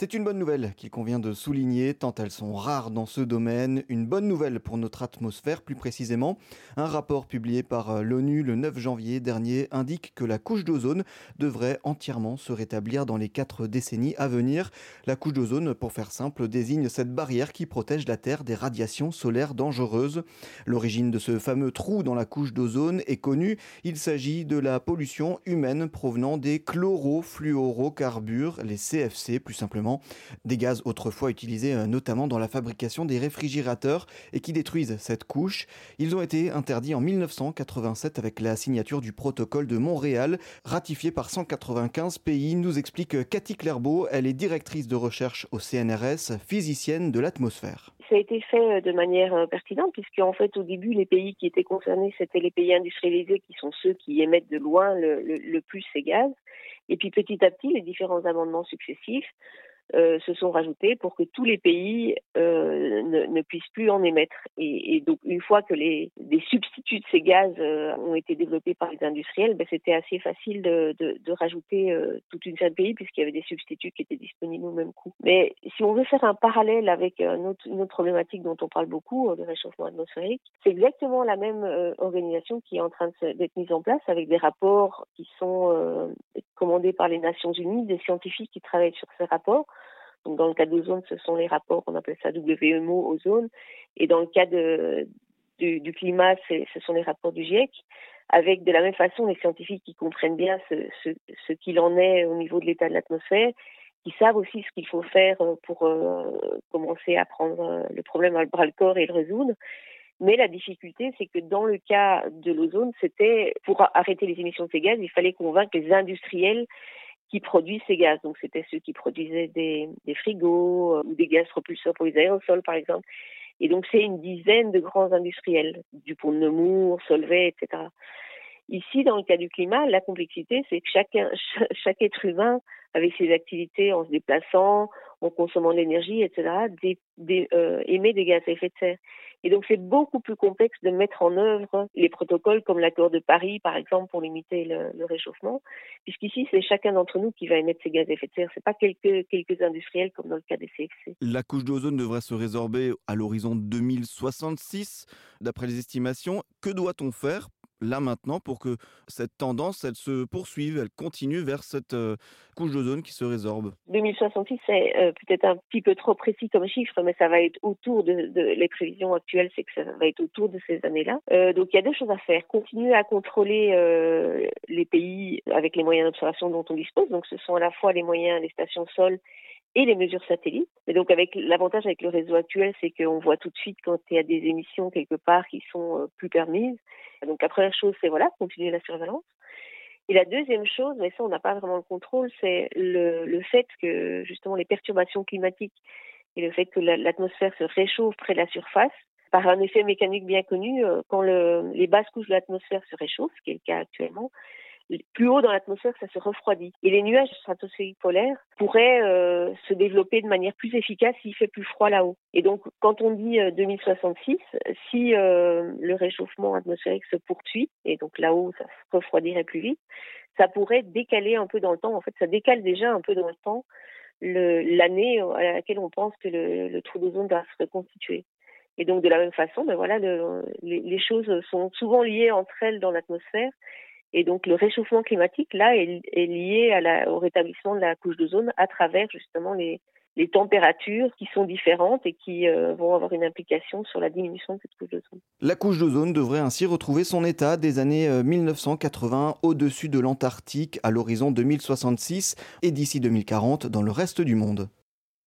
C'est une bonne nouvelle qu'il convient de souligner, tant elles sont rares dans ce domaine. Une bonne nouvelle pour notre atmosphère, plus précisément. Un rapport publié par euh, l'ONU le 9 janvier dernier indique que la couche d'ozone devrait entièrement se rétablir dans les quatre décennies à venir. La couche d'ozone, pour faire simple, désigne cette barrière qui protège la Terre des radiations solaires dangereuses. L'origine de ce fameux trou dans la couche d'ozone est connue. Il s'agit de la pollution humaine provenant des chlorofluorocarbures, les CFC plus simplement des gaz autrefois utilisés euh, notamment dans la fabrication des réfrigérateurs et qui détruisent cette couche. Ils ont été interdits en 1987 avec la signature du protocole de Montréal, ratifié par 195 pays, nous explique Cathy Clairbeau. Elle est directrice de recherche au CNRS, physicienne de l'atmosphère ça a été fait euh, de manière euh, pertinente, puisque en fait, au début, les pays qui étaient concernés, c'était les pays industrialisés, qui sont ceux qui émettent de loin le plus ces gaz. Et puis petit à petit, les différents amendements successifs euh, se sont rajoutés pour que tous les pays euh, ne, ne, puissent plus en émettre. Et, et, donc une fois que les des substituts de ces gaz euh, ont été développés par les industriels, ben, c'était assez facile de, de, de rajouter euh, toute une série de pays puisqu'il y avait des substituts qui étaient disponibles au même coût. Mais si on veut faire un parallèle avec une autre, une autre problématique dont on parle beaucoup, le réchauffement atmosphérique, c'est exactement la même organisation qui est en train d'être mise en place avec des rapports qui sont commandés par les Nations Unies, des scientifiques qui travaillent sur ces rapports dans le cas d'ozone, ce sont les rapports, on appelle ça WMO, ozone. Et dans le cas du, climat, ce sont les rapports du GIEC, avec de la même façon les scientifiques qui comprennent bien ce qu'il en est au niveau de l'état de l'atmosphère, qui savent aussi ce qu'il faut faire euh, pour euh, commencer à prendre euh, le problème à bras le corps et le résoudre. Mais la difficulté, c'est que dans le cas de l'ozone, c'était pour arrêter les émissions de ces gaz, il fallait convaincre les industriels qui produisent ces gaz. Donc c'était ceux qui produisaient des, des frigos euh, ou des gaz propulseurs pour les aérosols, par exemple. Et donc c'est une dizaine de grands industriels, Dupont de Nemours, Solvay, etc. Ici, dans le cas du climat, la complexité, c'est que chacun, chaque être humain, avec ses activités, en se déplaçant, en consommant de l'énergie, etc., euh, émet des gaz à effet de serre. Et donc, c'est beaucoup plus complexe de mettre en œuvre les protocoles comme l'accord de Paris, par exemple, pour limiter le, le réchauffement, puisqu'ici, c'est chacun d'entre nous qui va émettre ces gaz à effet de serre. C'est pas quelques, quelques industriels comme dans le cas des CFC. La couche d'ozone devrait se résorber à l'horizon 2066, d'après les estimations. Que doit-on faire là maintenant pour que cette tendance, elle se poursuive, elle continue vers cette euh, couche d'ozone qui se résorbe 2066, c'est euh, peut-être un petit peu trop précis comme chiffre, mais ça va être autour de, les prévisions actuelles, c'est que ça va être autour de ces années-là. Euh, donc il y a deux choses à faire. Continuer à contrôler euh, les pays avec les moyens d'observation dont on dispose. Donc ce sont à la fois les moyens des stations sol et les mesures satellites. Donc avec l'avantage avec le réseau actuel, c'est qu'on voit tout de suite quand il y a des émissions quelque part qui sont euh, plus permises. Donc la première chose, c'est voilà, continuer la surveillance. Et la deuxième chose, mais ça on n'a pas vraiment le contrôle, c'est le, fait que justement les perturbations climatiques et le fait que l'atmosphère se réchauffe près de la surface, par un effet mécanique bien connu, euh, quand le, les basses couches de l'atmosphère se réchauffent, ce qui est le cas actuellement, plus haut dans l'atmosphère, ça se refroidit. Et les nuages stratosphériques polaires pourraient euh, se développer de manière plus efficace s'il fait plus froid là-haut. Et donc, quand on dit 2066, euh, si euh, le réchauffement atmosphérique se poursuit, et donc là-haut, ça se refroidirait plus vite, ça pourrait décaler un peu dans le temps. En fait, ça décale déjà un peu dans le temps l'année à laquelle on pense que le, trou d'ozone va se reconstituer. Et donc de la même façon, ben voilà, le, les, les, choses sont souvent liées entre elles dans l'atmosphère et donc le réchauffement climatique, là, est, lié au rétablissement de la couche d'ozone à travers justement les, les températures qui sont différentes et qui euh, vont avoir une implication sur la diminution de cette couche d'ozone. La couche d'ozone devrait ainsi retrouver son état des années 1980 euh, au-dessus de l'Antarctique à l'horizon 2066 et d'ici 2040 dans le reste du monde.